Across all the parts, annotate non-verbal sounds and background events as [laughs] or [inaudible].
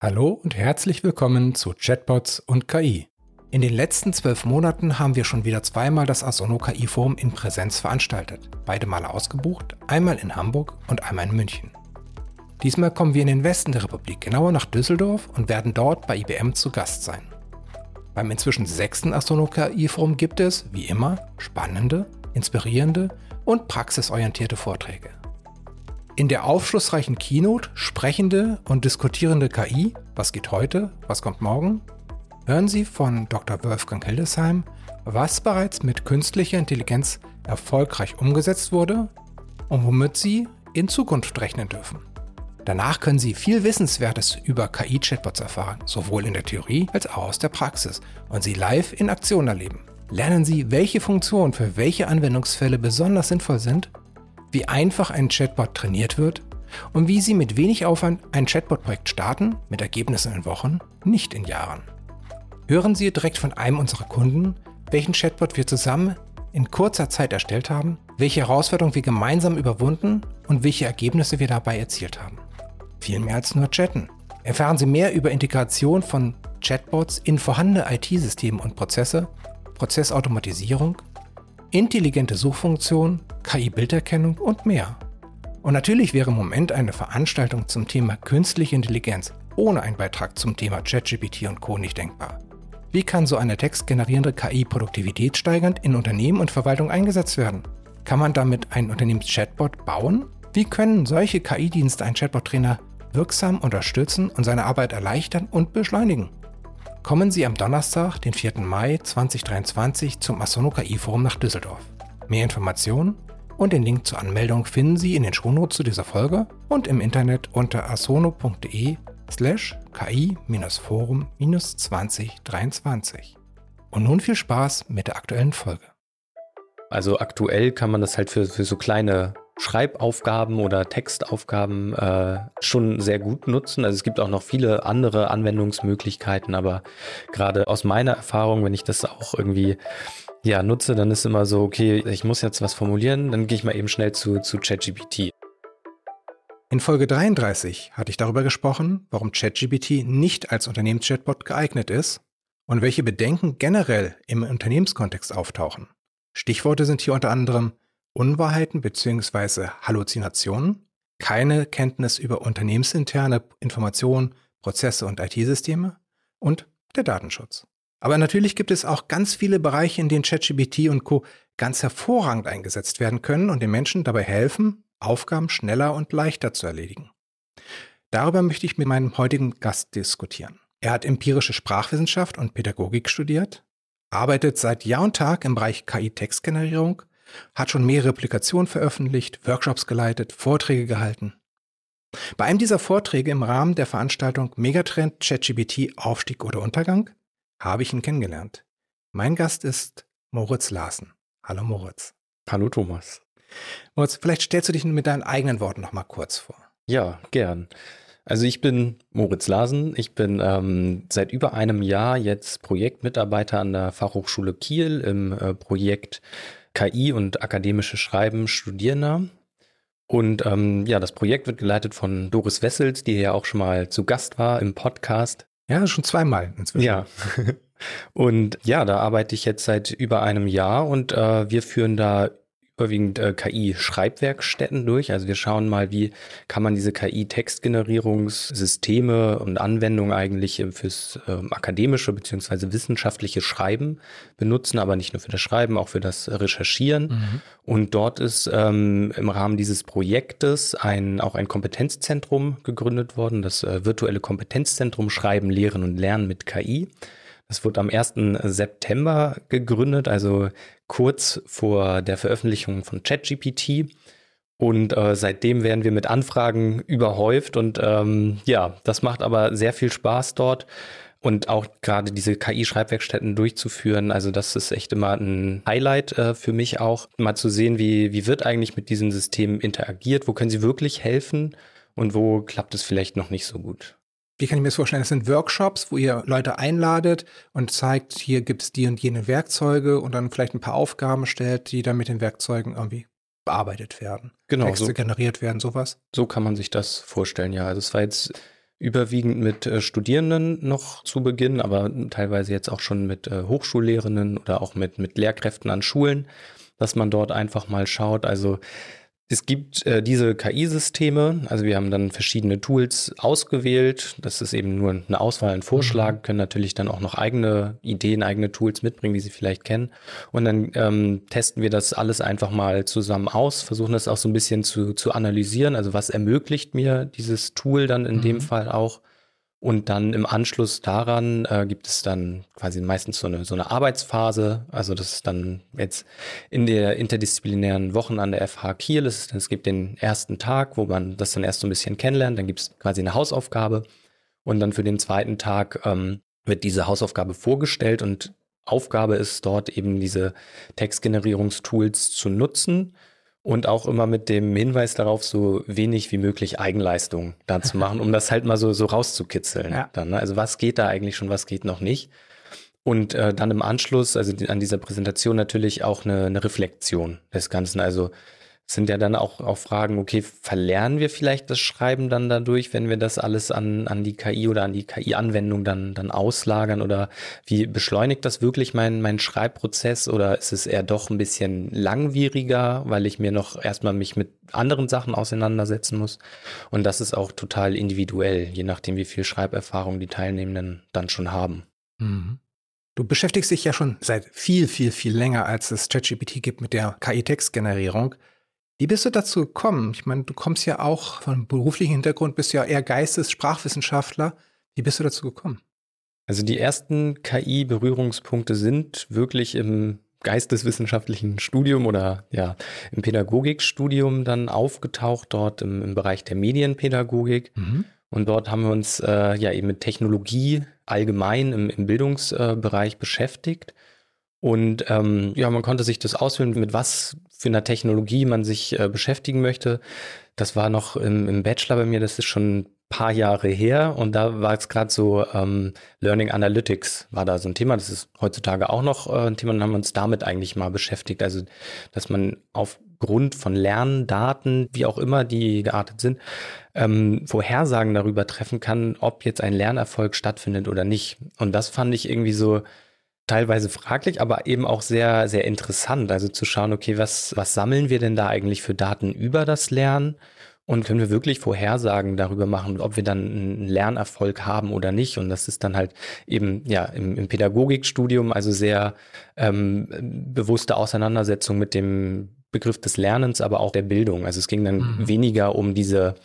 Hallo und herzlich willkommen zu Chatbots und KI. In den letzten zwölf Monaten haben wir schon wieder zweimal das Asono KI Forum in Präsenz veranstaltet. Beide Male ausgebucht, einmal in Hamburg und einmal in München. Diesmal kommen wir in den Westen der Republik, genauer nach Düsseldorf und werden dort bei IBM zu Gast sein. Beim inzwischen sechsten Asono KI Forum gibt es, wie immer, spannende, inspirierende und praxisorientierte Vorträge. In der aufschlussreichen Keynote sprechende und diskutierende KI, was geht heute, was kommt morgen, hören Sie von Dr. Wolfgang Hildesheim, was bereits mit künstlicher Intelligenz erfolgreich umgesetzt wurde und womit Sie in Zukunft rechnen dürfen. Danach können Sie viel Wissenswertes über KI-Chatbots erfahren, sowohl in der Theorie als auch aus der Praxis und sie live in Aktion erleben. Lernen Sie, welche Funktionen für welche Anwendungsfälle besonders sinnvoll sind wie einfach ein Chatbot trainiert wird und wie Sie mit wenig Aufwand ein Chatbot-Projekt starten, mit Ergebnissen in Wochen, nicht in Jahren. Hören Sie direkt von einem unserer Kunden, welchen Chatbot wir zusammen in kurzer Zeit erstellt haben, welche Herausforderungen wir gemeinsam überwunden und welche Ergebnisse wir dabei erzielt haben. Viel mehr als nur chatten. Erfahren Sie mehr über Integration von Chatbots in vorhandene IT-Systeme und Prozesse, Prozessautomatisierung, intelligente Suchfunktionen KI-Bilderkennung und mehr. Und natürlich wäre im Moment eine Veranstaltung zum Thema künstliche Intelligenz ohne einen Beitrag zum Thema ChatGPT und Co. nicht denkbar. Wie kann so eine textgenerierende KI produktivitätssteigernd in Unternehmen und Verwaltung eingesetzt werden? Kann man damit einen Unternehmens-Chatbot bauen? Wie können solche KI-Dienste einen Chatbot-Trainer wirksam unterstützen und seine Arbeit erleichtern und beschleunigen? Kommen Sie am Donnerstag, den 4. Mai 2023 zum Asono KI Forum nach Düsseldorf. Mehr Informationen und den Link zur Anmeldung finden Sie in den Shownotes zu dieser Folge und im Internet unter asono.de slash ki-forum-2023. Und nun viel Spaß mit der aktuellen Folge. Also aktuell kann man das halt für, für so kleine Schreibaufgaben oder Textaufgaben äh, schon sehr gut nutzen. Also es gibt auch noch viele andere Anwendungsmöglichkeiten, aber gerade aus meiner Erfahrung, wenn ich das auch irgendwie ja, nutze, dann ist immer so, okay, ich muss jetzt was formulieren, dann gehe ich mal eben schnell zu, zu ChatGPT. In Folge 33 hatte ich darüber gesprochen, warum ChatGPT nicht als Unternehmenschatbot geeignet ist und welche Bedenken generell im Unternehmenskontext auftauchen. Stichworte sind hier unter anderem Unwahrheiten bzw. Halluzinationen, keine Kenntnis über unternehmensinterne Informationen, Prozesse und IT-Systeme und der Datenschutz. Aber natürlich gibt es auch ganz viele Bereiche, in denen ChatGPT und Co. ganz hervorragend eingesetzt werden können und den Menschen dabei helfen, Aufgaben schneller und leichter zu erledigen. Darüber möchte ich mit meinem heutigen Gast diskutieren. Er hat empirische Sprachwissenschaft und Pädagogik studiert, arbeitet seit Jahr und Tag im Bereich KI-Textgenerierung, hat schon mehrere Publikationen veröffentlicht, Workshops geleitet, Vorträge gehalten. Bei einem dieser Vorträge im Rahmen der Veranstaltung Megatrend ChatGPT Aufstieg oder Untergang habe ich ihn kennengelernt. Mein Gast ist Moritz Larsen. Hallo Moritz. Hallo Thomas. Moritz, vielleicht stellst du dich mit deinen eigenen Worten noch mal kurz vor. Ja, gern. Also ich bin Moritz Larsen. Ich bin ähm, seit über einem Jahr jetzt Projektmitarbeiter an der Fachhochschule Kiel im äh, Projekt KI und akademische Schreiben Studierender. Und ähm, ja, das Projekt wird geleitet von Doris Wessels, die ja auch schon mal zu Gast war im Podcast. Ja, schon zweimal inzwischen. Ja. [laughs] Und ja, da arbeite ich jetzt seit über einem Jahr und äh, wir führen da überwiegend äh, KI-Schreibwerkstätten durch. Also wir schauen mal, wie kann man diese KI-Textgenerierungssysteme und Anwendungen eigentlich äh, fürs äh, akademische beziehungsweise wissenschaftliche Schreiben benutzen, aber nicht nur für das Schreiben, auch für das Recherchieren. Mhm. Und dort ist ähm, im Rahmen dieses Projektes ein, auch ein Kompetenzzentrum gegründet worden, das äh, virtuelle Kompetenzzentrum Schreiben, Lehren und Lernen mit KI. Das wurde am 1. September gegründet, also kurz vor der Veröffentlichung von ChatGPT. Und äh, seitdem werden wir mit Anfragen überhäuft. Und ähm, ja, das macht aber sehr viel Spaß dort. Und auch gerade diese KI-Schreibwerkstätten durchzuführen, also das ist echt immer ein Highlight äh, für mich auch, mal zu sehen, wie, wie wird eigentlich mit diesen Systemen interagiert, wo können sie wirklich helfen und wo klappt es vielleicht noch nicht so gut. Wie kann ich mir das vorstellen? Das sind Workshops, wo ihr Leute einladet und zeigt, hier gibt es die und jene Werkzeuge und dann vielleicht ein paar Aufgaben stellt, die dann mit den Werkzeugen irgendwie bearbeitet werden. Genau. Texte so, generiert werden, sowas. So kann man sich das vorstellen, ja. Also es war jetzt überwiegend mit äh, Studierenden noch zu Beginn, aber teilweise jetzt auch schon mit äh, Hochschullehrenden oder auch mit, mit Lehrkräften an Schulen, dass man dort einfach mal schaut. Also es gibt äh, diese KI-Systeme, also wir haben dann verschiedene Tools ausgewählt. Das ist eben nur eine Auswahl, ein Vorschlag, mhm. können natürlich dann auch noch eigene Ideen, eigene Tools mitbringen, die Sie vielleicht kennen. Und dann ähm, testen wir das alles einfach mal zusammen aus, versuchen das auch so ein bisschen zu, zu analysieren. Also was ermöglicht mir dieses Tool dann in mhm. dem Fall auch? Und dann im Anschluss daran äh, gibt es dann quasi meistens so eine, so eine Arbeitsphase. Also das ist dann jetzt in der interdisziplinären Wochen an der FH Kiel. Es, ist, es gibt den ersten Tag, wo man das dann erst so ein bisschen kennenlernt. Dann gibt es quasi eine Hausaufgabe. Und dann für den zweiten Tag ähm, wird diese Hausaufgabe vorgestellt und Aufgabe ist dort eben diese Textgenerierungstools zu nutzen und auch immer mit dem Hinweis darauf, so wenig wie möglich Eigenleistung da zu [laughs] machen, um das halt mal so, so rauszukitzeln. Ja. Dann, ne? Also was geht da eigentlich schon, was geht noch nicht? Und äh, dann im Anschluss, also die, an dieser Präsentation natürlich auch eine, eine Reflexion des Ganzen. Also sind ja dann auch, auch Fragen, okay, verlernen wir vielleicht das Schreiben dann dadurch, wenn wir das alles an, an die KI oder an die KI-Anwendung dann, dann auslagern oder wie beschleunigt das wirklich mein, mein Schreibprozess oder ist es eher doch ein bisschen langwieriger, weil ich mir noch erstmal mich mit anderen Sachen auseinandersetzen muss und das ist auch total individuell, je nachdem, wie viel Schreiberfahrung die Teilnehmenden dann schon haben. Mhm. Du beschäftigst dich ja schon seit viel, viel, viel länger, als es ChatGPT gibt mit der KI-Textgenerierung. Wie bist du dazu gekommen? Ich meine, du kommst ja auch von beruflichem Hintergrund, bist ja eher Geistes-, Sprachwissenschaftler. Wie bist du dazu gekommen? Also die ersten KI-Berührungspunkte sind wirklich im geisteswissenschaftlichen Studium oder ja im Pädagogikstudium dann aufgetaucht, dort im, im Bereich der Medienpädagogik. Mhm. Und dort haben wir uns äh, ja eben mit Technologie allgemein im, im Bildungsbereich beschäftigt. Und ähm, ja, man konnte sich das auswählen, mit was für einer Technologie man sich äh, beschäftigen möchte. Das war noch im, im Bachelor bei mir, das ist schon ein paar Jahre her und da war es gerade so ähm, Learning Analytics war da so ein Thema. Das ist heutzutage auch noch äh, ein Thema und haben uns damit eigentlich mal beschäftigt. Also, dass man aufgrund von Lerndaten, wie auch immer die geartet sind, ähm, Vorhersagen darüber treffen kann, ob jetzt ein Lernerfolg stattfindet oder nicht. Und das fand ich irgendwie so teilweise fraglich, aber eben auch sehr, sehr interessant. Also zu schauen, okay, was, was sammeln wir denn da eigentlich für Daten über das Lernen? Und können wir wirklich Vorhersagen darüber machen, ob wir dann einen Lernerfolg haben oder nicht? Und das ist dann halt eben ja im, im Pädagogikstudium, also sehr ähm, bewusste Auseinandersetzung mit dem Begriff des Lernens, aber auch der Bildung. Also es ging dann mhm. weniger um diese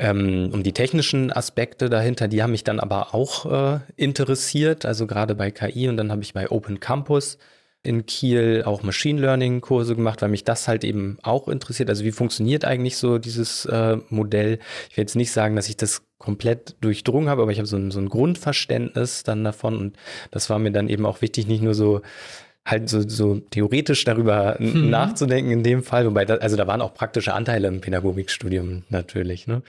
ähm, um die technischen Aspekte dahinter, die haben mich dann aber auch äh, interessiert, also gerade bei KI und dann habe ich bei Open Campus in Kiel auch Machine Learning Kurse gemacht, weil mich das halt eben auch interessiert. Also wie funktioniert eigentlich so dieses äh, Modell? Ich will jetzt nicht sagen, dass ich das komplett durchdrungen habe, aber ich habe so ein, so ein Grundverständnis dann davon und das war mir dann eben auch wichtig, nicht nur so halt so, so theoretisch darüber mhm. nachzudenken in dem Fall, wobei, da, also da waren auch praktische Anteile im Pädagogikstudium natürlich, ne?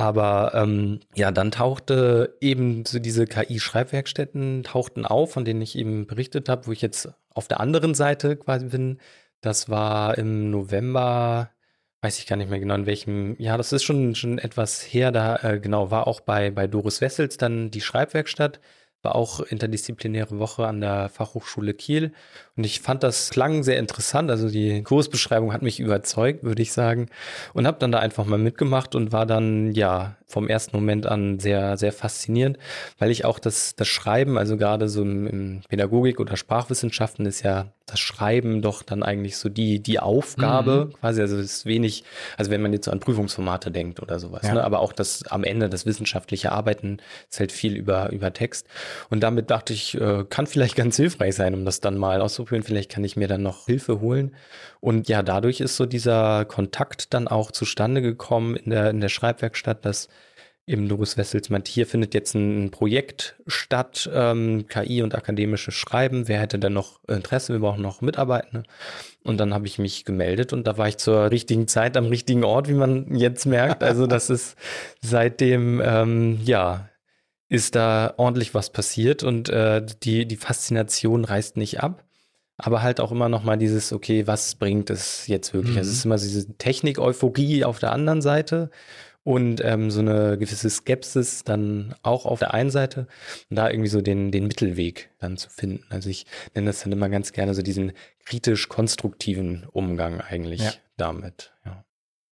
Aber ähm, ja, dann tauchte eben so diese KI-Schreibwerkstätten tauchten auf, von denen ich eben berichtet habe, wo ich jetzt auf der anderen Seite quasi bin. Das war im November, weiß ich gar nicht mehr genau in welchem, ja, das ist schon, schon etwas her, da äh, genau war auch bei, bei Doris Wessels dann die Schreibwerkstatt war auch interdisziplinäre Woche an der Fachhochschule Kiel. Und ich fand das klang sehr interessant. Also die Kursbeschreibung hat mich überzeugt, würde ich sagen. Und habe dann da einfach mal mitgemacht und war dann, ja, vom ersten Moment an sehr, sehr faszinierend, weil ich auch das, das Schreiben, also gerade so im, im Pädagogik oder Sprachwissenschaften ist ja das Schreiben doch dann eigentlich so die, die Aufgabe mhm. quasi. Also es ist wenig, also wenn man jetzt so an Prüfungsformate denkt oder sowas, ja. ne? aber auch das am Ende das wissenschaftliche Arbeiten ist halt viel über, über Text. Und damit dachte ich, äh, kann vielleicht [laughs] ganz hilfreich sein, um das dann mal auszuprobieren. Vielleicht kann ich mir dann noch Hilfe holen. Und ja, dadurch ist so dieser Kontakt dann auch zustande gekommen in der, in der Schreibwerkstatt, dass eben Doris Wessels meint, hier findet jetzt ein Projekt statt, ähm, KI und akademisches Schreiben. Wer hätte denn noch Interesse? Wir brauchen noch Mitarbeitende. Und dann habe ich mich gemeldet und da war ich zur richtigen Zeit am richtigen Ort, wie man jetzt merkt. Also das [laughs] ist seitdem, ähm, ja, ist da ordentlich was passiert und äh, die, die Faszination reißt nicht ab. Aber halt auch immer noch mal dieses, okay, was bringt es jetzt wirklich? Mhm. Also es ist immer diese Technik-Euphorie auf der anderen Seite und ähm, so eine gewisse Skepsis dann auch auf der einen Seite und da irgendwie so den, den Mittelweg dann zu finden. Also ich nenne das dann immer ganz gerne so diesen kritisch-konstruktiven Umgang eigentlich ja. damit. Ja.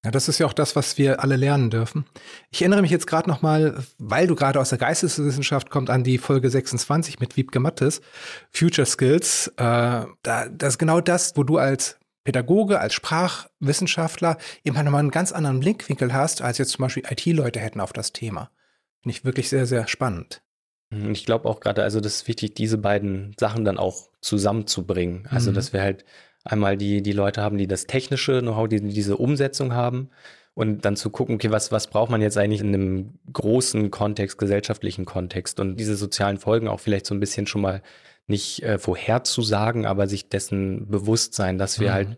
Ja, das ist ja auch das, was wir alle lernen dürfen. Ich erinnere mich jetzt gerade noch mal, weil du gerade aus der Geisteswissenschaft kommt, an die Folge 26 mit Wiebke Mattes, Future Skills. Äh, da, das ist genau das, wo du als Pädagoge, als Sprachwissenschaftler eben nochmal einen ganz anderen Blickwinkel hast, als jetzt zum Beispiel IT-Leute hätten auf das Thema. Finde ich wirklich sehr, sehr spannend. Mhm, ich glaube auch gerade, also das ist wichtig, diese beiden Sachen dann auch zusammenzubringen. Also, mhm. dass wir halt einmal die, die Leute haben, die das technische Know-how, die diese Umsetzung haben und dann zu gucken, okay, was, was braucht man jetzt eigentlich in einem großen Kontext, gesellschaftlichen Kontext und diese sozialen Folgen auch vielleicht so ein bisschen schon mal nicht äh, vorherzusagen, aber sich dessen bewusst sein, dass wir mhm. halt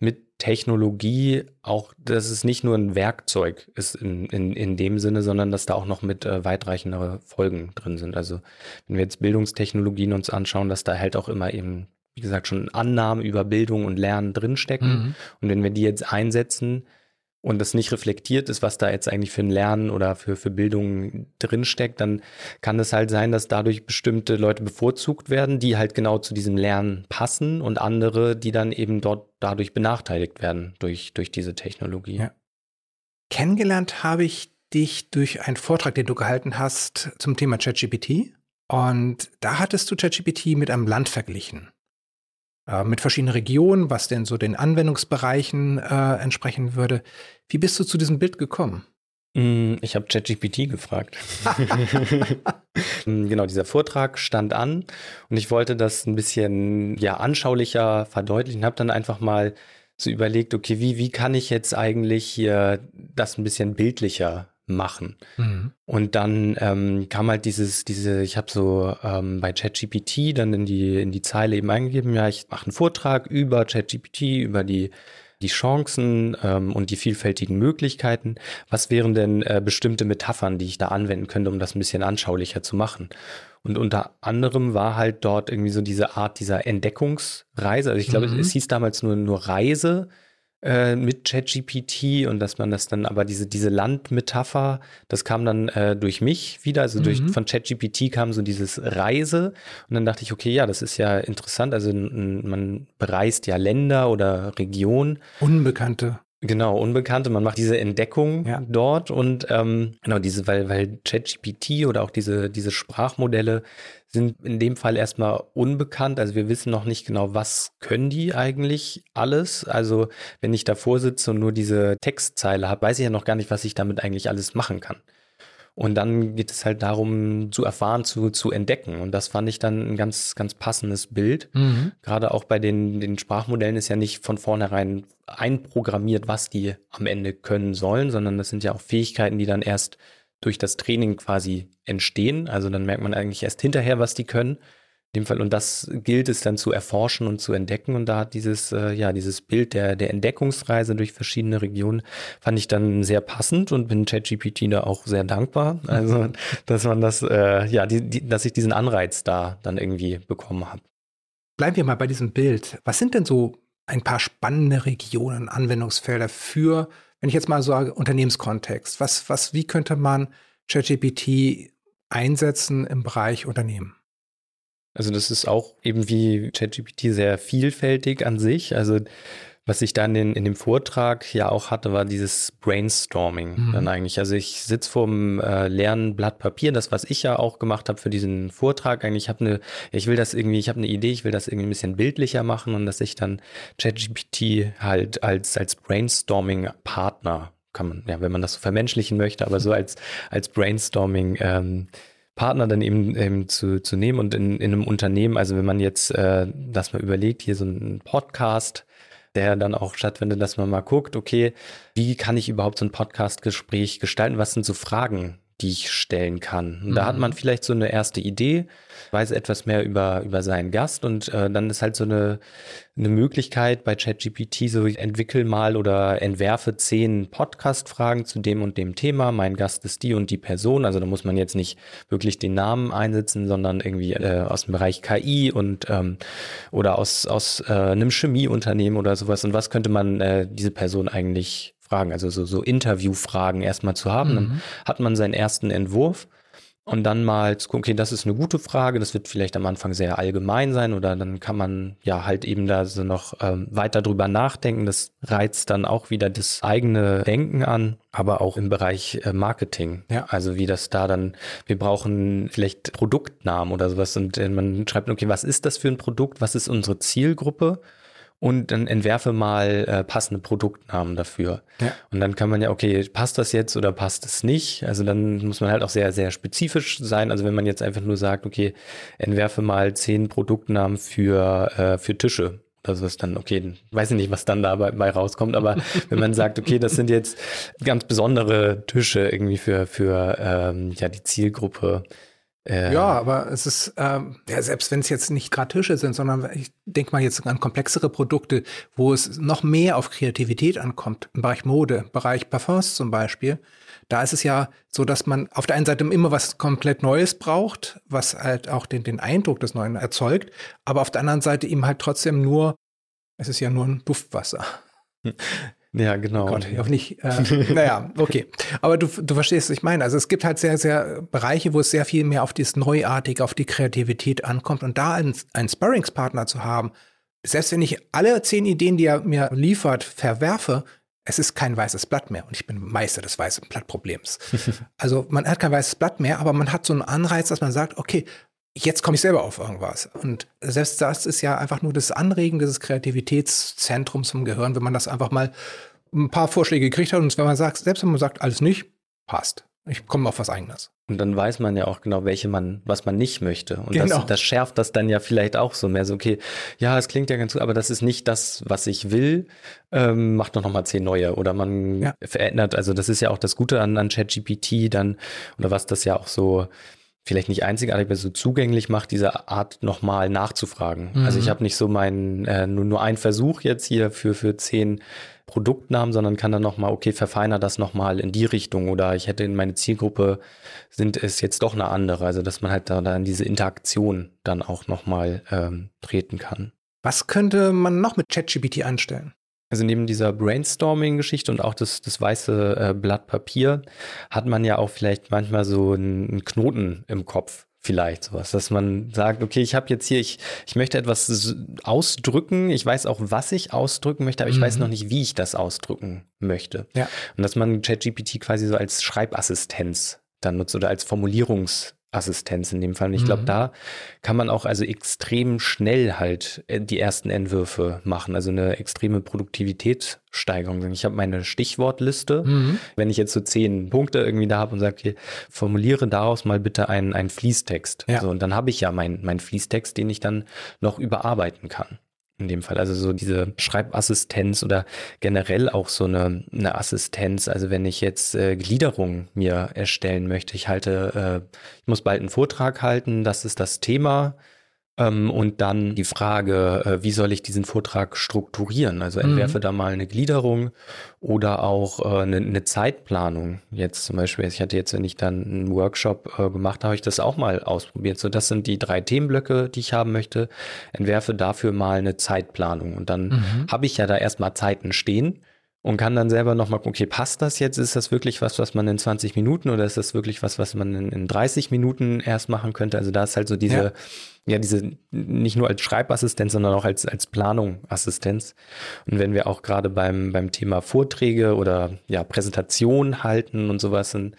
mit Technologie auch, dass es nicht nur ein Werkzeug ist in, in, in dem Sinne, sondern dass da auch noch mit äh, weitreichendere Folgen drin sind. Also wenn wir jetzt Bildungstechnologien uns anschauen, dass da halt auch immer eben, wie gesagt, schon Annahmen über Bildung und Lernen drinstecken. Mhm. Und wenn wir die jetzt einsetzen, und das nicht reflektiert ist, was da jetzt eigentlich für ein Lernen oder für, für Bildung drinsteckt, dann kann es halt sein, dass dadurch bestimmte Leute bevorzugt werden, die halt genau zu diesem Lernen passen und andere, die dann eben dort dadurch benachteiligt werden durch, durch diese Technologie. Ja. Kennengelernt habe ich dich durch einen Vortrag, den du gehalten hast zum Thema ChatGPT. Und da hattest du ChatGPT mit einem Land verglichen. Äh, mit verschiedenen Regionen, was denn so den Anwendungsbereichen äh, entsprechen würde. Wie bist du zu diesem Bild gekommen? Mm, ich habe ChatGPT gefragt. Mm, [laughs] [laughs] genau, dieser Vortrag stand an und ich wollte das ein bisschen ja anschaulicher verdeutlichen. Habe dann einfach mal so überlegt, okay, wie wie kann ich jetzt eigentlich hier das ein bisschen bildlicher machen. Mhm. Und dann ähm, kam halt dieses, diese, ich habe so ähm, bei ChatGPT dann in die, in die Zeile eben eingegeben, ja, ich mache einen Vortrag über ChatGPT, über die die Chancen ähm, und die vielfältigen Möglichkeiten. Was wären denn äh, bestimmte Metaphern, die ich da anwenden könnte, um das ein bisschen anschaulicher zu machen? Und unter anderem war halt dort irgendwie so diese Art dieser Entdeckungsreise. Also ich glaube, mhm. es hieß damals nur, nur Reise äh, mit ChatGPT und dass man das dann, aber diese, diese Landmetapher, das kam dann äh, durch mich wieder, also durch mhm. von ChatGPT kam so dieses Reise und dann dachte ich, okay, ja, das ist ja interessant, also man bereist ja Länder oder Regionen. Unbekannte. Genau, Unbekannte. Man macht diese Entdeckung ja. dort und ähm, genau diese, weil, weil ChatGPT oder auch diese, diese Sprachmodelle sind in dem Fall erstmal unbekannt. Also wir wissen noch nicht genau, was können die eigentlich alles. Also wenn ich davor sitze und nur diese Textzeile habe, weiß ich ja noch gar nicht, was ich damit eigentlich alles machen kann. Und dann geht es halt darum, zu erfahren, zu, zu entdecken. Und das fand ich dann ein ganz, ganz passendes Bild. Mhm. Gerade auch bei den, den Sprachmodellen ist ja nicht von vornherein einprogrammiert, was die am Ende können sollen, sondern das sind ja auch Fähigkeiten, die dann erst durch das Training quasi entstehen. Also dann merkt man eigentlich erst hinterher, was die können dem Fall. Und das gilt es dann zu erforschen und zu entdecken. Und da hat dieses, äh, ja, dieses Bild der, der Entdeckungsreise durch verschiedene Regionen fand ich dann sehr passend und bin ChatGPT da auch sehr dankbar. Also, dass man das, äh, ja, die, die, dass ich diesen Anreiz da dann irgendwie bekommen habe. Bleiben wir mal bei diesem Bild. Was sind denn so ein paar spannende Regionen, Anwendungsfelder für, wenn ich jetzt mal sage, Unternehmenskontext? Was, was, wie könnte man ChatGPT einsetzen im Bereich Unternehmen? Also das ist auch eben wie ChatGPT sehr vielfältig an sich. Also was ich dann in, in dem Vortrag ja auch hatte, war dieses Brainstorming mhm. dann eigentlich. Also ich sitze vor einem äh, leeren Blatt Papier, das was ich ja auch gemacht habe für diesen Vortrag. Eigentlich ich habe eine, ich will das irgendwie, ich habe eine Idee, ich will das irgendwie ein bisschen bildlicher machen und dass ich dann ChatGPT halt als als Brainstorming Partner kann man, ja, wenn man das so vermenschlichen möchte, aber so als als Brainstorming ähm, Partner dann eben, eben zu, zu nehmen und in, in einem Unternehmen, also wenn man jetzt äh, das mal überlegt, hier so ein Podcast, der dann auch stattfindet, dass man mal guckt, okay, wie kann ich überhaupt so ein Podcast-Gespräch gestalten? Was sind so Fragen, die ich stellen kann. Und mhm. da hat mhm. man vielleicht so eine erste Idee, weiß etwas mehr über, über seinen Gast und äh, dann ist halt so eine, eine Möglichkeit bei ChatGPT, so entwickel mal oder entwerfe zehn Podcast-Fragen zu dem und dem Thema. Mein Gast ist die und die Person. Also da muss man jetzt nicht wirklich den Namen einsetzen, sondern irgendwie äh, aus dem Bereich KI und ähm, oder aus, aus äh, einem Chemieunternehmen oder sowas. Und was könnte man äh, diese Person eigentlich Fragen, also so, so Interviewfragen erstmal zu haben. Mhm. Dann hat man seinen ersten Entwurf und dann mal zu gucken, okay, das ist eine gute Frage, das wird vielleicht am Anfang sehr allgemein sein oder dann kann man ja halt eben da so noch ähm, weiter drüber nachdenken. Das reizt dann auch wieder das eigene Denken an, aber auch im Bereich äh, Marketing. Ja. Also wie das da dann, wir brauchen vielleicht Produktnamen oder sowas und äh, man schreibt, okay, was ist das für ein Produkt, was ist unsere Zielgruppe? Und dann entwerfe mal äh, passende Produktnamen dafür. Ja. Und dann kann man ja, okay, passt das jetzt oder passt es nicht? Also dann muss man halt auch sehr, sehr spezifisch sein. Also wenn man jetzt einfach nur sagt, okay, entwerfe mal zehn Produktnamen für, äh, für Tische. Das ist dann, okay, weiß ich nicht, was dann dabei rauskommt, aber [laughs] wenn man sagt, okay, das sind jetzt ganz besondere Tische irgendwie für, für ähm, ja, die Zielgruppe, äh, ja, aber es ist, ähm, ja, selbst wenn es jetzt nicht gerade Tische sind, sondern ich denke mal jetzt an komplexere Produkte, wo es noch mehr auf Kreativität ankommt, im Bereich Mode, im Bereich Parfums zum Beispiel, da ist es ja so, dass man auf der einen Seite immer was komplett Neues braucht, was halt auch den, den Eindruck des Neuen erzeugt, aber auf der anderen Seite eben halt trotzdem nur, es ist ja nur ein Duftwasser. [laughs] Ja, genau. Gott, hoffe nicht. Äh, naja, [laughs] okay. Aber du, du verstehst, was ich meine. Also es gibt halt sehr, sehr Bereiche, wo es sehr viel mehr auf dieses Neuartige, auf die Kreativität ankommt. Und da einen, einen Sparringspartner zu haben, selbst wenn ich alle zehn Ideen, die er mir liefert, verwerfe, es ist kein weißes Blatt mehr. Und ich bin Meister des weißen Blattproblems. [laughs] also man hat kein weißes Blatt mehr, aber man hat so einen Anreiz, dass man sagt, okay, jetzt komme ich selber auf irgendwas. Und selbst das ist ja einfach nur das Anregen dieses Kreativitätszentrums vom Gehirn, wenn man das einfach mal ein paar Vorschläge gekriegt hat und wenn man sagt, selbst wenn man sagt, alles nicht, passt. Ich komme auf was eigenes. Und dann weiß man ja auch genau, welche man, was man nicht möchte. Und genau. das, das schärft das dann ja vielleicht auch so mehr so, okay, ja, es klingt ja ganz gut, aber das ist nicht das, was ich will. Ähm, macht doch nochmal zehn neue. Oder man ja. verändert, also das ist ja auch das Gute an, an ChatGPT dann, oder was das ja auch so vielleicht nicht einzigartig, aber so zugänglich macht, diese Art nochmal nachzufragen. Mhm. Also ich habe nicht so meinen, äh, nur, nur einen Versuch jetzt hier für, für zehn Produktnamen, sondern kann dann nochmal, okay, verfeiner das nochmal in die Richtung oder ich hätte in meine Zielgruppe, sind es jetzt doch eine andere. Also dass man halt da dann diese Interaktion dann auch nochmal ähm, treten kann. Was könnte man noch mit ChatGPT anstellen? Also neben dieser Brainstorming-Geschichte und auch das, das weiße äh, Blatt Papier hat man ja auch vielleicht manchmal so einen Knoten im Kopf vielleicht sowas, dass man sagt, okay, ich habe jetzt hier, ich, ich möchte etwas ausdrücken, ich weiß auch, was ich ausdrücken möchte, aber ich mhm. weiß noch nicht, wie ich das ausdrücken möchte. Ja. Und dass man ChatGPT quasi so als Schreibassistenz dann nutzt oder als Formulierungs- Assistenz in dem Fall. Und ich glaube, mhm. da kann man auch also extrem schnell halt äh, die ersten Entwürfe machen, also eine extreme Produktivitätssteigerung. Ich habe meine Stichwortliste. Mhm. Wenn ich jetzt so zehn Punkte irgendwie da habe und sage, okay, formuliere daraus mal bitte einen, einen Fließtext. Ja. So, und dann habe ich ja meinen mein Fließtext, den ich dann noch überarbeiten kann in dem Fall. Also so diese Schreibassistenz oder generell auch so eine, eine Assistenz. Also wenn ich jetzt äh, Gliederung mir erstellen möchte, ich halte, äh, ich muss bald einen Vortrag halten, das ist das Thema. Ähm, und dann die Frage, äh, wie soll ich diesen Vortrag strukturieren? Also entwerfe mhm. da mal eine Gliederung oder auch äh, eine, eine, Zeitplanung. Jetzt zum Beispiel, ich hatte jetzt, wenn ich dann einen Workshop äh, gemacht habe, ich das auch mal ausprobiert. So, das sind die drei Themenblöcke, die ich haben möchte. Entwerfe dafür mal eine Zeitplanung. Und dann mhm. habe ich ja da erstmal Zeiten stehen und kann dann selber nochmal gucken, okay, passt das jetzt? Ist das wirklich was, was man in 20 Minuten oder ist das wirklich was, was man in, in 30 Minuten erst machen könnte? Also da ist halt so diese, ja, ja diese, nicht nur als Schreibassistenz, sondern auch als, als Planungassistenz. Und wenn wir auch gerade beim, beim Thema Vorträge oder ja, Präsentation halten und sowas, dann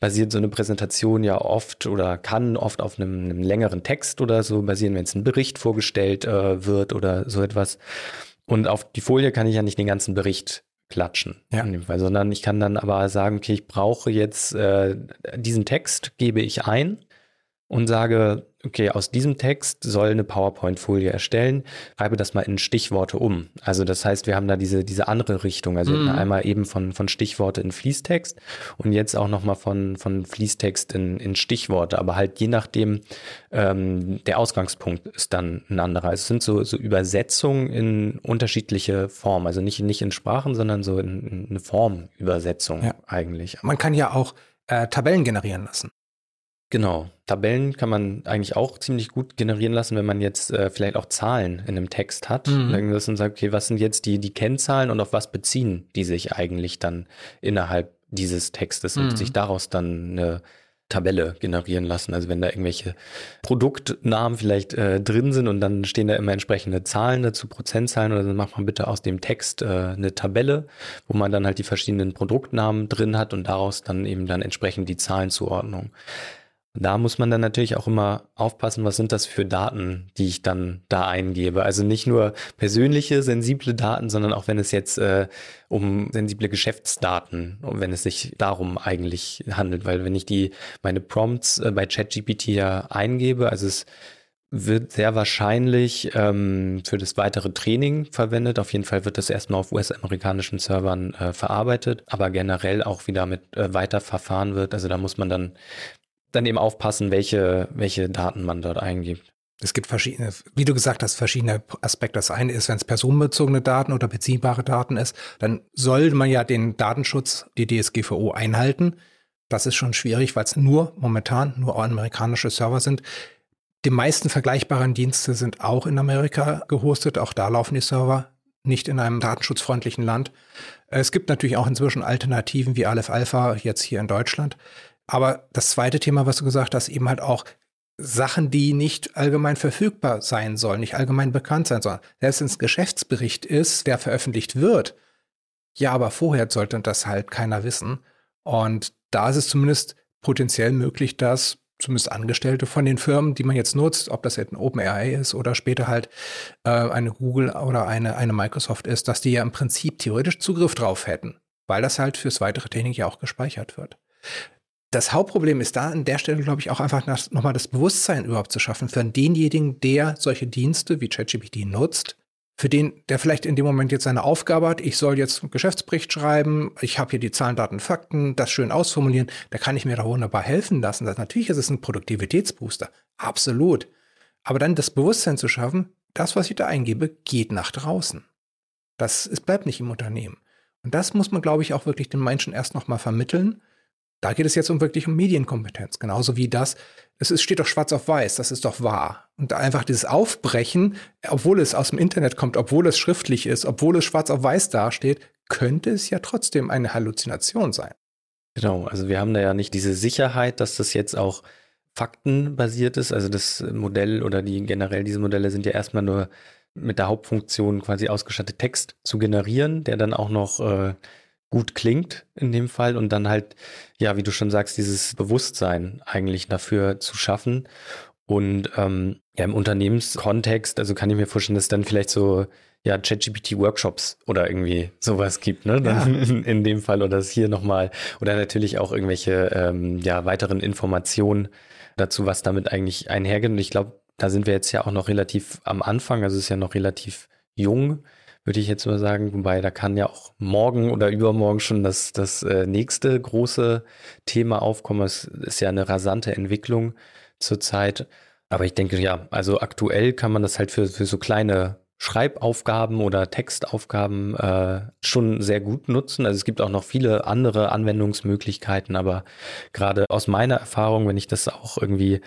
basiert so eine Präsentation ja oft oder kann oft auf einem, einem längeren Text oder so basieren, wenn es ein Bericht vorgestellt äh, wird oder so etwas. Und auf die Folie kann ich ja nicht den ganzen Bericht klatschen ja. in dem Fall, sondern ich kann dann aber sagen, okay, ich brauche jetzt äh, diesen Text, gebe ich ein und sage, okay, aus diesem Text soll eine PowerPoint-Folie erstellen, schreibe das mal in Stichworte um. Also das heißt, wir haben da diese, diese andere Richtung, also mhm. einmal eben von, von Stichworte in Fließtext und jetzt auch nochmal von, von Fließtext in, in Stichworte, aber halt je nachdem, ähm, der Ausgangspunkt ist dann ein anderer. Es sind so, so Übersetzungen in unterschiedliche Formen, also nicht, nicht in Sprachen, sondern so in, in eine Formübersetzung ja. eigentlich. Man kann ja auch äh, Tabellen generieren lassen. Genau. Tabellen kann man eigentlich auch ziemlich gut generieren lassen, wenn man jetzt äh, vielleicht auch Zahlen in einem Text hat. Mhm. Dann sagt, okay, was sind jetzt die, die Kennzahlen und auf was beziehen die sich eigentlich dann innerhalb dieses Textes mhm. und sich daraus dann eine Tabelle generieren lassen. Also wenn da irgendwelche Produktnamen vielleicht äh, drin sind und dann stehen da immer entsprechende Zahlen dazu, Prozentzahlen, oder dann macht man bitte aus dem Text äh, eine Tabelle, wo man dann halt die verschiedenen Produktnamen drin hat und daraus dann eben dann entsprechend die Zahlenzuordnung. Da muss man dann natürlich auch immer aufpassen, was sind das für Daten, die ich dann da eingebe. Also nicht nur persönliche, sensible Daten, sondern auch wenn es jetzt äh, um sensible Geschäftsdaten, wenn es sich darum eigentlich handelt. Weil wenn ich die meine Prompts äh, bei ChatGPT ja eingebe, also es wird sehr wahrscheinlich ähm, für das weitere Training verwendet. Auf jeden Fall wird das erstmal auf US-amerikanischen Servern äh, verarbeitet, aber generell auch wieder mit äh, weiter verfahren wird. Also da muss man dann dann eben aufpassen, welche, welche Daten man dort eingibt. Es gibt verschiedene, wie du gesagt hast, verschiedene Aspekte. Das eine ist, wenn es personenbezogene Daten oder beziehbare Daten ist, dann soll man ja den Datenschutz, die DSGVO einhalten. Das ist schon schwierig, weil es nur momentan nur amerikanische Server sind. Die meisten vergleichbaren Dienste sind auch in Amerika gehostet. Auch da laufen die Server nicht in einem datenschutzfreundlichen Land. Es gibt natürlich auch inzwischen Alternativen wie Aleph Alpha jetzt hier in Deutschland. Aber das zweite Thema, was du gesagt hast, eben halt auch Sachen, die nicht allgemein verfügbar sein sollen, nicht allgemein bekannt sein sollen. Selbst wenn es ein Geschäftsbericht ist, der veröffentlicht wird, ja, aber vorher sollte das halt keiner wissen. Und da ist es zumindest potenziell möglich, dass zumindest Angestellte von den Firmen, die man jetzt nutzt, ob das jetzt ein OpenAI ist oder später halt äh, eine Google oder eine, eine Microsoft ist, dass die ja im Prinzip theoretisch Zugriff drauf hätten, weil das halt fürs weitere Training ja auch gespeichert wird das Hauptproblem ist da an der Stelle, glaube ich, auch einfach nochmal das Bewusstsein überhaupt zu schaffen für denjenigen, der solche Dienste wie ChatGPT nutzt, für den, der vielleicht in dem Moment jetzt seine Aufgabe hat, ich soll jetzt einen Geschäftsbericht schreiben, ich habe hier die Zahlen, Daten, Fakten, das schön ausformulieren, da kann ich mir da wunderbar helfen lassen. Das, natürlich ist es ein Produktivitätsbooster, absolut. Aber dann das Bewusstsein zu schaffen, das, was ich da eingebe, geht nach draußen. Das es bleibt nicht im Unternehmen. Und das muss man, glaube ich, auch wirklich den Menschen erst nochmal vermitteln da geht es jetzt um wirklich um Medienkompetenz, genauso wie das. Es ist, steht doch schwarz auf weiß, das ist doch wahr. Und einfach dieses Aufbrechen, obwohl es aus dem Internet kommt, obwohl es schriftlich ist, obwohl es schwarz auf weiß dasteht, könnte es ja trotzdem eine Halluzination sein. Genau, also wir haben da ja nicht diese Sicherheit, dass das jetzt auch faktenbasiert ist. Also das Modell oder die generell diese Modelle sind ja erstmal nur mit der Hauptfunktion quasi ausgestattet, Text zu generieren, der dann auch noch äh, gut klingt in dem Fall und dann halt, ja, wie du schon sagst, dieses Bewusstsein eigentlich dafür zu schaffen. Und ähm, ja, im Unternehmenskontext, also kann ich mir vorstellen, dass dann vielleicht so ja, ChatGPT-Workshops oder irgendwie sowas gibt, ne? Dann ja. [laughs] in, in, dem Fall oder das hier nochmal. Oder natürlich auch irgendwelche ähm, ja, weiteren Informationen dazu, was damit eigentlich einhergeht. Und ich glaube, da sind wir jetzt ja auch noch relativ am Anfang, also es ist ja noch relativ jung würde ich jetzt mal sagen. Wobei da kann ja auch morgen oder übermorgen schon das, das äh, nächste große Thema aufkommen. Es ist ja eine rasante Entwicklung zurzeit. Aber ich denke, ja, also aktuell kann man das halt für, für so kleine Schreibaufgaben oder Textaufgaben äh, schon sehr gut nutzen. Also es gibt auch noch viele andere Anwendungsmöglichkeiten, aber gerade aus meiner Erfahrung, wenn ich das auch irgendwie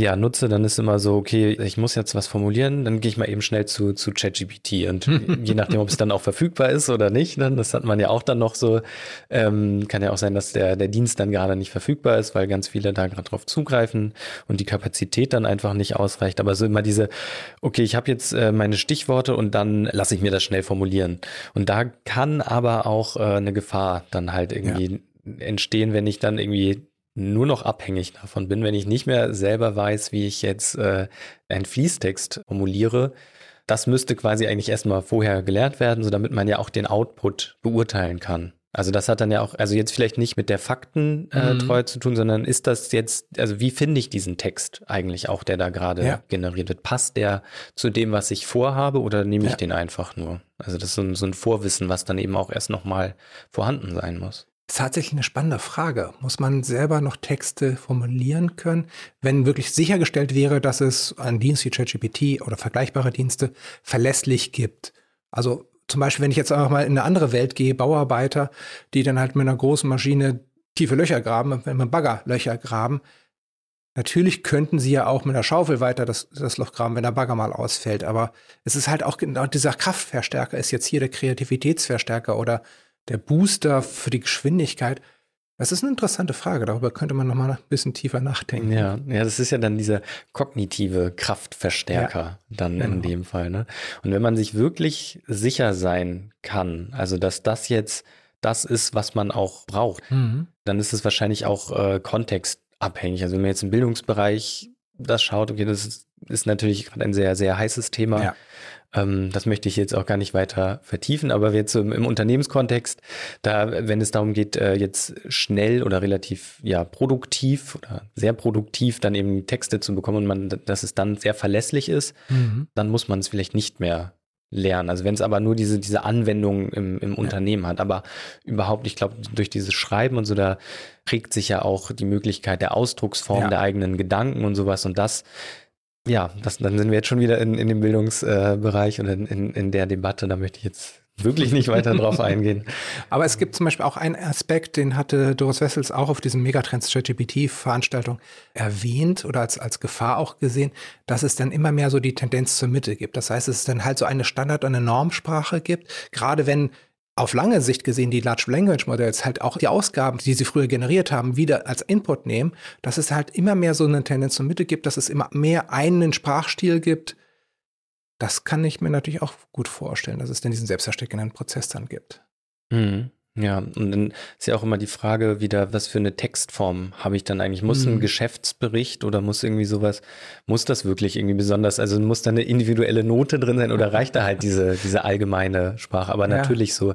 ja, nutze, dann ist immer so, okay, ich muss jetzt was formulieren, dann gehe ich mal eben schnell zu, zu ChatGPT und [laughs] je nachdem, ob es dann auch verfügbar ist oder nicht, dann, das hat man ja auch dann noch so, ähm, kann ja auch sein, dass der, der Dienst dann gerade nicht verfügbar ist, weil ganz viele da gerade drauf zugreifen und die Kapazität dann einfach nicht ausreicht. Aber so immer diese, okay, ich habe jetzt äh, meine Stichworte und dann lasse ich mir das schnell formulieren. Und da kann aber auch äh, eine Gefahr dann halt irgendwie ja. entstehen, wenn ich dann irgendwie nur noch abhängig davon bin, wenn ich nicht mehr selber weiß, wie ich jetzt äh, einen Fließtext formuliere. Das müsste quasi eigentlich erstmal vorher gelernt werden, so damit man ja auch den Output beurteilen kann. Also das hat dann ja auch, also jetzt vielleicht nicht mit der Faktentreue äh, mhm. zu tun, sondern ist das jetzt, also wie finde ich diesen Text eigentlich auch, der da gerade ja. generiert wird? Passt der zu dem, was ich vorhabe oder nehme ich ja. den einfach nur? Also das ist so ein, so ein Vorwissen, was dann eben auch erst nochmal vorhanden sein muss ist tatsächlich eine spannende Frage. Muss man selber noch Texte formulieren können, wenn wirklich sichergestellt wäre, dass es einen Dienst wie ChatGPT oder vergleichbare Dienste verlässlich gibt? Also zum Beispiel, wenn ich jetzt einfach mal in eine andere Welt gehe, Bauarbeiter, die dann halt mit einer großen Maschine tiefe Löcher graben, wenn man Bagger Löcher graben, Natürlich könnten sie ja auch mit der Schaufel weiter das, das Loch graben, wenn der Bagger mal ausfällt. Aber es ist halt auch genau dieser Kraftverstärker ist jetzt hier der Kreativitätsverstärker oder der Booster für die Geschwindigkeit. Das ist eine interessante Frage. Darüber könnte man noch mal ein bisschen tiefer nachdenken. Ja, ja, das ist ja dann dieser kognitive Kraftverstärker ja, dann genau. in dem Fall. Ne? Und wenn man sich wirklich sicher sein kann, also dass das jetzt das ist, was man auch braucht, mhm. dann ist es wahrscheinlich auch äh, kontextabhängig. Also wenn man jetzt im Bildungsbereich das schaut, okay, das ist, ist natürlich gerade ein sehr, sehr heißes Thema. Ja. Ähm, das möchte ich jetzt auch gar nicht weiter vertiefen, aber jetzt im, im Unternehmenskontext, da, wenn es darum geht, äh, jetzt schnell oder relativ ja produktiv oder sehr produktiv dann eben Texte zu bekommen und man, dass es dann sehr verlässlich ist, mhm. dann muss man es vielleicht nicht mehr lernen. Also wenn es aber nur diese, diese Anwendung im, im ja. Unternehmen hat, aber überhaupt, ich glaube, durch dieses Schreiben und so, da regt sich ja auch die Möglichkeit der Ausdrucksform ja. der eigenen Gedanken und sowas und das ja, das, dann sind wir jetzt schon wieder in, in dem Bildungsbereich und in, in, in der Debatte. Da möchte ich jetzt wirklich nicht weiter drauf [laughs] eingehen. Aber es gibt zum Beispiel auch einen Aspekt, den hatte Doris Wessels auch auf diesem Megatrends ChatGPT-Veranstaltung erwähnt oder als, als Gefahr auch gesehen, dass es dann immer mehr so die Tendenz zur Mitte gibt. Das heißt, es dann halt so eine Standard- und eine Normsprache gibt. Gerade wenn auf lange Sicht gesehen die Large Language Models halt auch die Ausgaben, die sie früher generiert haben, wieder als Input nehmen, dass es halt immer mehr so eine Tendenz zur Mitte gibt, dass es immer mehr einen Sprachstil gibt. Das kann ich mir natürlich auch gut vorstellen, dass es dann diesen selbstversteckenden Prozess dann gibt. Mhm. Ja, und dann ist ja auch immer die Frage wieder, was für eine Textform habe ich dann eigentlich? Muss ein mhm. Geschäftsbericht oder muss irgendwie sowas, muss das wirklich irgendwie besonders, also muss da eine individuelle Note drin sein oder reicht da halt diese, [laughs] diese allgemeine Sprache? Aber ja. natürlich so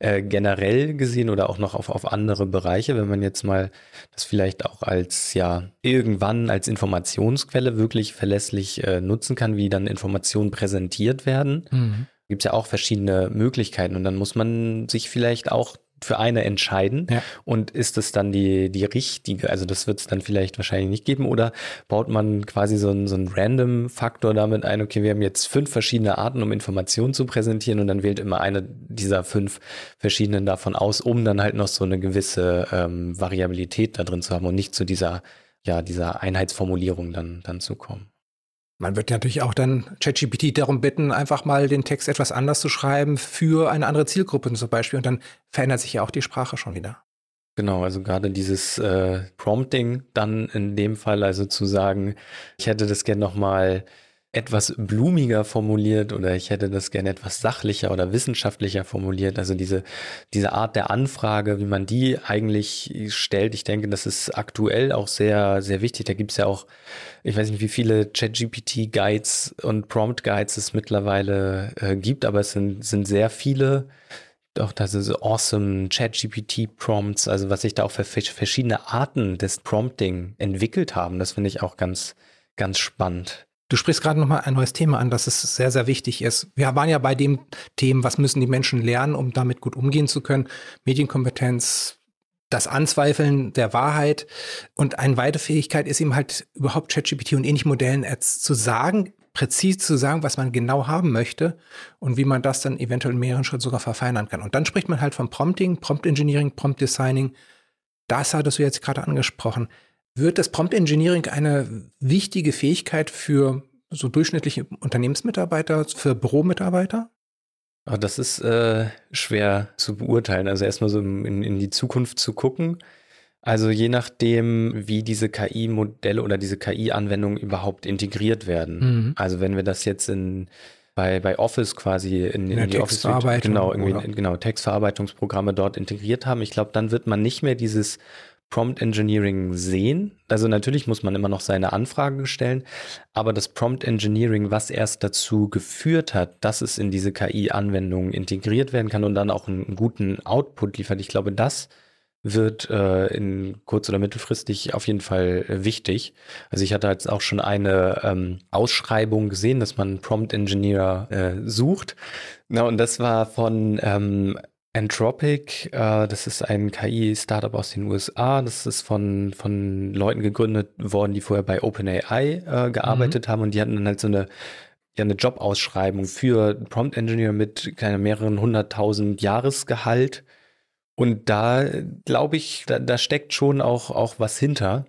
äh, generell gesehen oder auch noch auf, auf andere Bereiche, wenn man jetzt mal das vielleicht auch als ja irgendwann als Informationsquelle wirklich verlässlich äh, nutzen kann, wie dann Informationen präsentiert werden. Mhm gibt es ja auch verschiedene Möglichkeiten und dann muss man sich vielleicht auch für eine entscheiden ja. und ist es dann die, die richtige, also das wird es dann vielleicht wahrscheinlich nicht geben oder baut man quasi so einen, so einen Random-Faktor damit ein, okay, wir haben jetzt fünf verschiedene Arten, um Informationen zu präsentieren und dann wählt immer eine dieser fünf verschiedenen davon aus, um dann halt noch so eine gewisse ähm, Variabilität da drin zu haben und nicht zu dieser, ja, dieser Einheitsformulierung dann, dann zu kommen. Man wird natürlich auch dann ChatGPT darum bitten, einfach mal den Text etwas anders zu schreiben für eine andere Zielgruppe zum Beispiel. Und dann verändert sich ja auch die Sprache schon wieder. Genau, also gerade dieses äh, Prompting dann in dem Fall, also zu sagen, ich hätte das gerne nochmal etwas blumiger formuliert oder ich hätte das gerne etwas sachlicher oder wissenschaftlicher formuliert. Also diese, diese Art der Anfrage, wie man die eigentlich stellt, ich denke, das ist aktuell auch sehr, sehr wichtig. Da gibt es ja auch, ich weiß nicht, wie viele ChatGPT-Guides und Prompt-Guides es mittlerweile äh, gibt, aber es sind, sind sehr viele. Doch, das ist awesome ChatGPT-Prompts, also was sich da auch für verschiedene Arten des Prompting entwickelt haben, das finde ich auch ganz, ganz spannend. Du sprichst gerade noch mal ein neues Thema an, dass es sehr, sehr wichtig ist. Wir waren ja bei dem Thema, was müssen die Menschen lernen, um damit gut umgehen zu können. Medienkompetenz, das Anzweifeln der Wahrheit. Und eine weitere Fähigkeit ist eben halt überhaupt ChatGPT und ähnlichen Modellen zu sagen, präzise zu sagen, was man genau haben möchte und wie man das dann eventuell in mehreren Schritten sogar verfeinern kann. Und dann spricht man halt von Prompting, Prompt Engineering, Prompt Designing. Das hattest du jetzt gerade angesprochen. Wird das Prompt Engineering eine wichtige Fähigkeit für so durchschnittliche Unternehmensmitarbeiter, für Büromitarbeiter? Ah, das ist äh, schwer zu beurteilen. Also erstmal so in, in die Zukunft zu gucken. Also je nachdem, wie diese KI-Modelle oder diese KI-Anwendungen überhaupt integriert werden. Mhm. Also wenn wir das jetzt in bei, bei Office quasi in, in, in die Office genau, irgendwie, genau, Textverarbeitungsprogramme dort integriert haben, ich glaube, dann wird man nicht mehr dieses Prompt Engineering sehen. Also natürlich muss man immer noch seine Anfragen stellen, aber das Prompt Engineering, was erst dazu geführt hat, dass es in diese KI-Anwendungen integriert werden kann und dann auch einen guten Output liefert, ich glaube, das wird äh, in kurz- oder mittelfristig auf jeden Fall äh, wichtig. Also ich hatte jetzt auch schon eine ähm, Ausschreibung gesehen, dass man Prompt Engineer äh, sucht. Na, und das war von ähm, Anthropic, äh, das ist ein KI-Startup aus den USA. Das ist von, von Leuten gegründet worden, die vorher bei OpenAI äh, gearbeitet mhm. haben und die hatten dann halt so eine, ja, eine Jobausschreibung für Prompt Engineer mit keine mehreren hunderttausend Jahresgehalt. Und da glaube ich, da, da steckt schon auch, auch was hinter.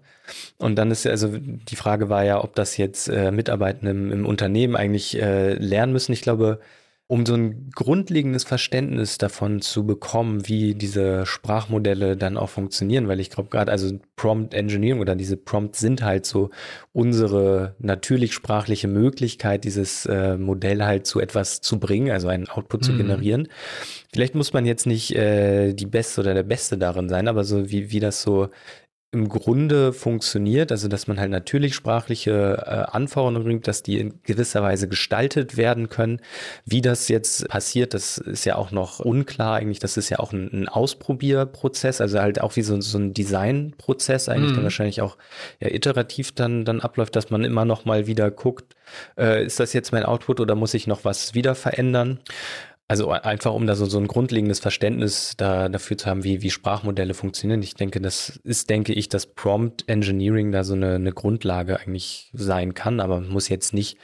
Und dann ist ja, also die Frage war ja, ob das jetzt äh, Mitarbeitende im, im Unternehmen eigentlich äh, lernen müssen. Ich glaube, um so ein grundlegendes Verständnis davon zu bekommen, wie diese Sprachmodelle dann auch funktionieren, weil ich glaube gerade, also Prompt Engineering oder diese Prompts sind halt so unsere natürlich sprachliche Möglichkeit, dieses äh, Modell halt zu etwas zu bringen, also einen Output zu mhm. generieren. Vielleicht muss man jetzt nicht äh, die Beste oder der Beste darin sein, aber so wie, wie das so im Grunde funktioniert, also dass man halt natürlich sprachliche äh, Anforderungen bringt, dass die in gewisser Weise gestaltet werden können. Wie das jetzt passiert, das ist ja auch noch unklar eigentlich. Das ist ja auch ein, ein Ausprobierprozess, also halt auch wie so, so ein Designprozess eigentlich, mhm. der wahrscheinlich auch ja, iterativ dann, dann abläuft, dass man immer noch mal wieder guckt, äh, ist das jetzt mein Output oder muss ich noch was wieder verändern? Also einfach, um da so, so ein grundlegendes Verständnis da, dafür zu haben, wie, wie Sprachmodelle funktionieren. Ich denke, das ist, denke ich, dass Prompt Engineering da so eine, eine Grundlage eigentlich sein kann, aber muss jetzt nicht,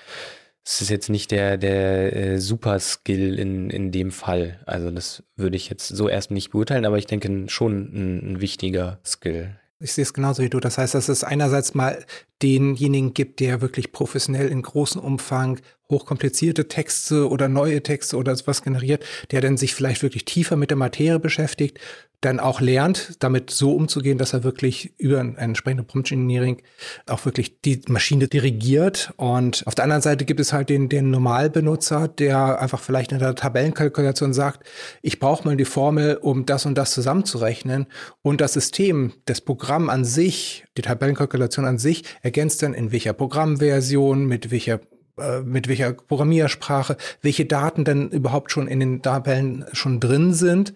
es ist jetzt nicht der, der äh, Super-Skill in, in dem Fall. Also das würde ich jetzt so erst nicht beurteilen, aber ich denke schon ein, ein wichtiger Skill. Ich sehe es genauso wie du. Das heißt, dass es einerseits mal denjenigen gibt, der wirklich professionell in großem Umfang hochkomplizierte Texte oder neue Texte oder sowas generiert, der dann sich vielleicht wirklich tiefer mit der Materie beschäftigt, dann auch lernt, damit so umzugehen, dass er wirklich über ein entsprechendes Prompt Engineering auch wirklich die Maschine dirigiert. Und auf der anderen Seite gibt es halt den, den Normalbenutzer, der einfach vielleicht in der Tabellenkalkulation sagt, ich brauche mal die Formel, um das und das zusammenzurechnen. Und das System, das Programm an sich, die Tabellenkalkulation an sich, ergänzt dann in welcher Programmversion, mit welcher äh, mit welcher Programmiersprache, welche Daten denn überhaupt schon in den Tabellen schon drin sind,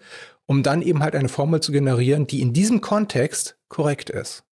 um dann eben halt eine Formel zu generieren, die in diesem Kontext korrekt ist.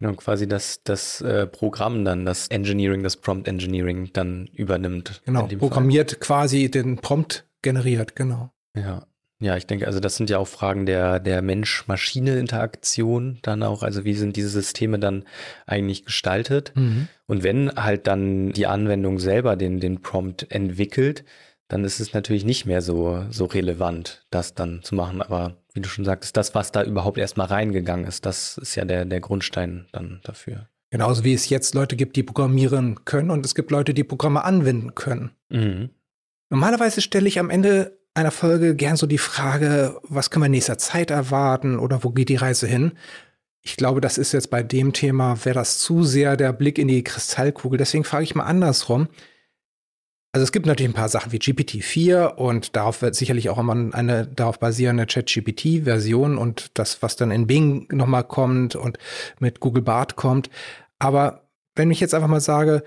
Genau, quasi das, das äh, Programm dann, das Engineering, das Prompt Engineering dann übernimmt. Genau, programmiert Fall. quasi den Prompt generiert, genau. Ja. Ja, ich denke, also das sind ja auch Fragen der, der Mensch-Maschine-Interaktion dann auch. Also wie sind diese Systeme dann eigentlich gestaltet? Mhm. Und wenn halt dann die Anwendung selber den, den Prompt entwickelt, dann ist es natürlich nicht mehr so, so relevant, das dann zu machen. Aber wie du schon sagtest, das, was da überhaupt erstmal reingegangen ist, das ist ja der, der Grundstein dann dafür. Genauso wie es jetzt Leute gibt, die programmieren können und es gibt Leute, die Programme anwenden können. Mhm. Normalerweise stelle ich am Ende einer Folge gern so die Frage, was können wir in nächster Zeit erwarten oder wo geht die Reise hin? Ich glaube, das ist jetzt bei dem Thema, wäre das zu sehr der Blick in die Kristallkugel. Deswegen frage ich mal andersrum. Also es gibt natürlich ein paar Sachen wie GPT-4 und darauf wird sicherlich auch immer eine darauf basierende Chat-GPT-Version und das, was dann in Bing nochmal kommt und mit Google Bart kommt. Aber wenn ich jetzt einfach mal sage,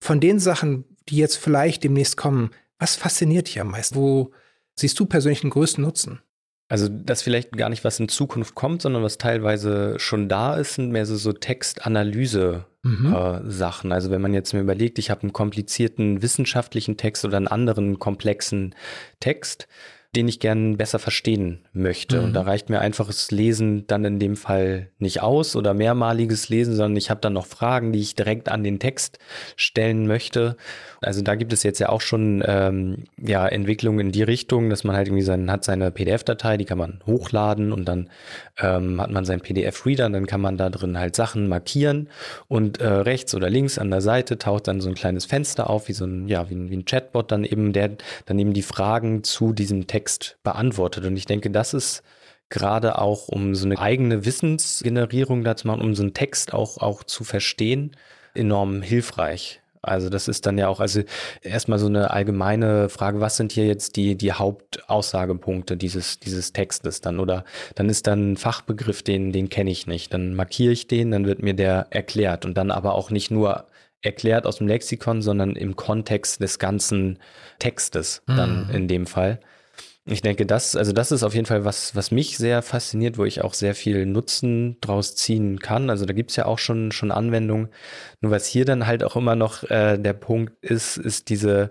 von den Sachen, die jetzt vielleicht demnächst kommen, was fasziniert dich am meisten? Wo siehst du persönlich den größten Nutzen? Also das vielleicht gar nicht, was in Zukunft kommt, sondern was teilweise schon da ist, sind mehr so, so Textanalyse-Sachen. Mhm. Äh, also wenn man jetzt mir überlegt, ich habe einen komplizierten wissenschaftlichen Text oder einen anderen komplexen Text, den ich gern besser verstehen möchte. Mhm. Und da reicht mir einfaches Lesen dann in dem Fall nicht aus oder mehrmaliges Lesen, sondern ich habe dann noch Fragen, die ich direkt an den Text stellen möchte. Also da gibt es jetzt ja auch schon ähm, ja, Entwicklungen in die Richtung, dass man halt irgendwie sein, hat seine PDF-Datei, die kann man hochladen und dann ähm, hat man seinen PDF-Reader, dann kann man da drin halt Sachen markieren und äh, rechts oder links an der Seite taucht dann so ein kleines Fenster auf, wie so ein, ja, wie ein, wie ein Chatbot dann eben, der dann eben die Fragen zu diesem Text beantwortet. Und ich denke, das ist gerade auch, um so eine eigene Wissensgenerierung da zu machen, um so einen Text auch, auch zu verstehen, enorm hilfreich. Also das ist dann ja auch, also erstmal so eine allgemeine Frage, was sind hier jetzt die, die Hauptaussagepunkte dieses, dieses Textes dann? Oder dann ist dann ein Fachbegriff, den, den kenne ich nicht. Dann markiere ich den, dann wird mir der erklärt und dann aber auch nicht nur erklärt aus dem Lexikon, sondern im Kontext des ganzen Textes dann mhm. in dem Fall. Ich denke, das, also das ist auf jeden Fall was, was mich sehr fasziniert, wo ich auch sehr viel Nutzen draus ziehen kann. Also da gibt's ja auch schon, schon Anwendungen. Nur was hier dann halt auch immer noch äh, der Punkt ist, ist diese,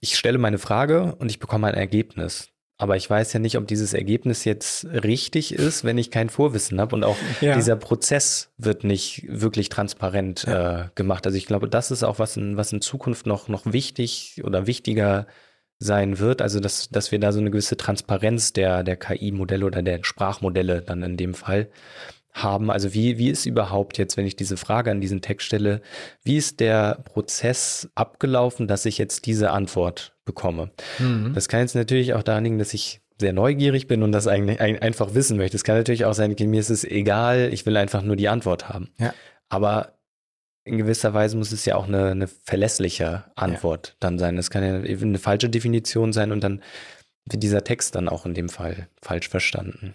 ich stelle meine Frage und ich bekomme ein Ergebnis. Aber ich weiß ja nicht, ob dieses Ergebnis jetzt richtig ist, wenn ich kein Vorwissen habe. Und auch [laughs] ja. dieser Prozess wird nicht wirklich transparent ja. äh, gemacht. Also ich glaube, das ist auch was in, was in Zukunft noch, noch wichtig oder wichtiger sein wird. Also dass, dass wir da so eine gewisse Transparenz der, der KI-Modelle oder der Sprachmodelle dann in dem Fall haben. Also wie, wie ist überhaupt jetzt, wenn ich diese Frage an diesen Text stelle, wie ist der Prozess abgelaufen, dass ich jetzt diese Antwort bekomme? Mhm. Das kann jetzt natürlich auch daran liegen, dass ich sehr neugierig bin und das eigentlich einfach wissen möchte. Es kann natürlich auch sein, mir ist es egal, ich will einfach nur die Antwort haben. Ja. Aber in gewisser Weise muss es ja auch eine, eine verlässliche Antwort ja. dann sein. Es kann ja eine falsche Definition sein und dann wird dieser Text dann auch in dem Fall falsch verstanden.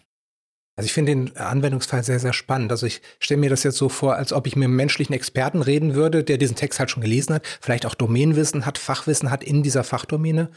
Also ich finde den Anwendungsfall sehr, sehr spannend. Also ich stelle mir das jetzt so vor, als ob ich mit einem menschlichen Experten reden würde, der diesen Text halt schon gelesen hat, vielleicht auch Domänenwissen hat, Fachwissen hat in dieser Fachdomäne.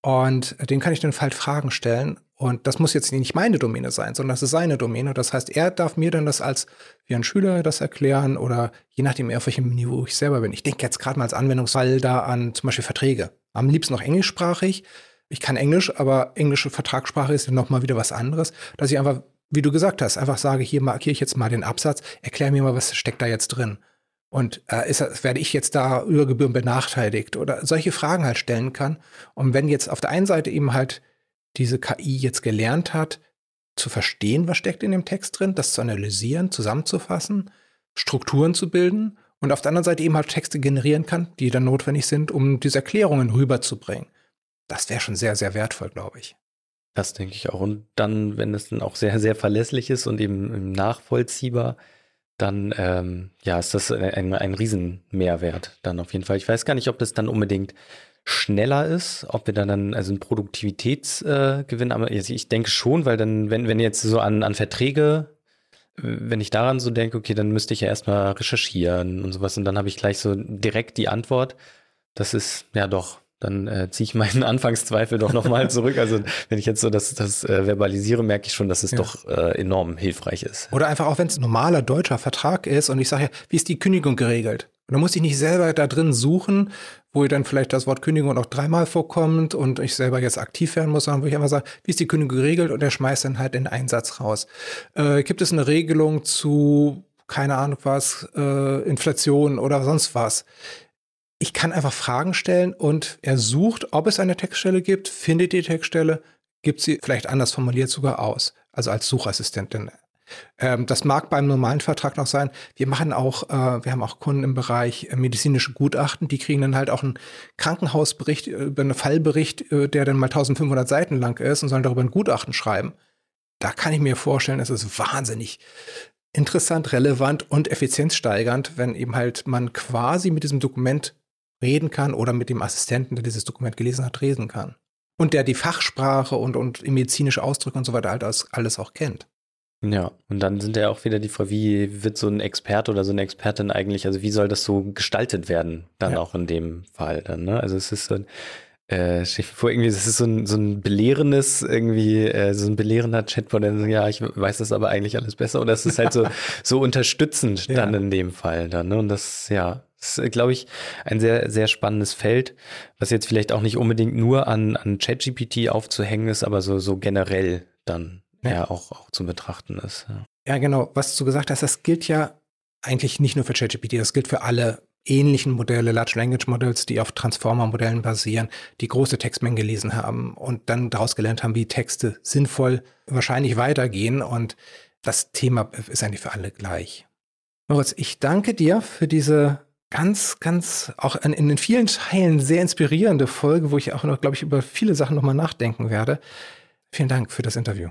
Und den kann ich dann halt Fragen stellen. Und das muss jetzt nicht meine Domäne sein, sondern das ist seine Domäne. Das heißt, er darf mir dann das als wie ein Schüler das erklären oder je nachdem, auf welchem Niveau ich selber bin. Ich denke jetzt gerade mal als Anwendungsfall da an zum Beispiel Verträge. Am liebsten noch englischsprachig. Ich kann Englisch, aber englische Vertragssprache ist noch mal wieder was anderes, dass ich einfach wie du gesagt hast, einfach sage, hier markiere ich jetzt mal den Absatz, erklär mir mal, was steckt da jetzt drin. Und äh, ist, werde ich jetzt da über Gebühren benachteiligt oder solche Fragen halt stellen kann. Und wenn jetzt auf der einen Seite eben halt diese KI jetzt gelernt hat, zu verstehen, was steckt in dem Text drin, das zu analysieren, zusammenzufassen, Strukturen zu bilden und auf der anderen Seite eben halt Texte generieren kann, die dann notwendig sind, um diese Erklärungen rüberzubringen. Das wäre schon sehr, sehr wertvoll, glaube ich. Das denke ich auch. Und dann, wenn es dann auch sehr, sehr verlässlich ist und eben nachvollziehbar, dann ähm, ja, ist das ein, ein Riesenmehrwert dann auf jeden Fall. Ich weiß gar nicht, ob das dann unbedingt schneller ist, ob wir dann, dann also einen Produktivitätsgewinn, äh, aber ich denke schon, weil dann, wenn, wenn jetzt so an, an Verträge, wenn ich daran so denke, okay, dann müsste ich ja erstmal recherchieren und sowas und dann habe ich gleich so direkt die Antwort. Das ist ja doch dann äh, ziehe ich meinen [laughs] Anfangszweifel doch nochmal [laughs] zurück. Also wenn ich jetzt so das, das äh, verbalisiere, merke ich schon, dass es ja. doch äh, enorm hilfreich ist. Oder einfach auch, wenn es ein normaler deutscher Vertrag ist und ich sage ja, wie ist die Kündigung geregelt? Und dann muss ich nicht selber da drin suchen, wo dann vielleicht das Wort Kündigung auch dreimal vorkommt und ich selber jetzt aktiv werden muss, sondern wo ich einfach sage, wie ist die Kündigung geregelt und er schmeißt dann halt den Einsatz raus. Äh, gibt es eine Regelung zu, keine Ahnung was, äh, Inflation oder sonst was? ich kann einfach Fragen stellen und er sucht, ob es eine Textstelle gibt, findet die Textstelle, gibt sie vielleicht anders formuliert sogar aus, also als Suchassistentin. Ähm, das mag beim normalen Vertrag noch sein. Wir machen auch, äh, wir haben auch Kunden im Bereich äh, medizinische Gutachten, die kriegen dann halt auch einen Krankenhausbericht äh, über einen Fallbericht, äh, der dann mal 1500 Seiten lang ist und sollen darüber ein Gutachten schreiben. Da kann ich mir vorstellen, es ist wahnsinnig interessant, relevant und effizienzsteigernd, wenn eben halt man quasi mit diesem Dokument reden kann oder mit dem Assistenten, der dieses Dokument gelesen hat, reden kann. Und der die Fachsprache und, und medizinische Ausdrücke und so weiter halt alles auch kennt. Ja, und dann sind ja auch wieder die Frage, wie wird so ein Experte oder so eine Expertin eigentlich, also wie soll das so gestaltet werden, dann ja. auch in dem Fall dann, ne? Also es ist so ein, äh, stell vor, irgendwie, das ist so ein, so ein belehrendes, irgendwie, äh, so ein belehrender Chatbot, der sagt, ja, ich weiß das aber eigentlich alles besser. Oder es ist halt so, [laughs] so unterstützend ja. dann in dem Fall dann, ne? Und das, ja, das ist, glaube ich, ein sehr, sehr spannendes Feld, was jetzt vielleicht auch nicht unbedingt nur an, an ChatGPT aufzuhängen ist, aber so, so generell dann ja, ja auch, auch zu betrachten ist. Ja. ja, genau. Was du gesagt hast, das gilt ja eigentlich nicht nur für ChatGPT, das gilt für alle ähnlichen Modelle, Large Language Models, die auf Transformer-Modellen basieren, die große Textmengen gelesen haben und dann daraus gelernt haben, wie Texte sinnvoll wahrscheinlich weitergehen. Und das Thema ist eigentlich für alle gleich. Moritz, ich danke dir für diese ganz, ganz auch in, in den vielen Teilen sehr inspirierende Folge, wo ich auch noch, glaube ich, über viele Sachen nochmal nachdenken werde. Vielen Dank für das Interview.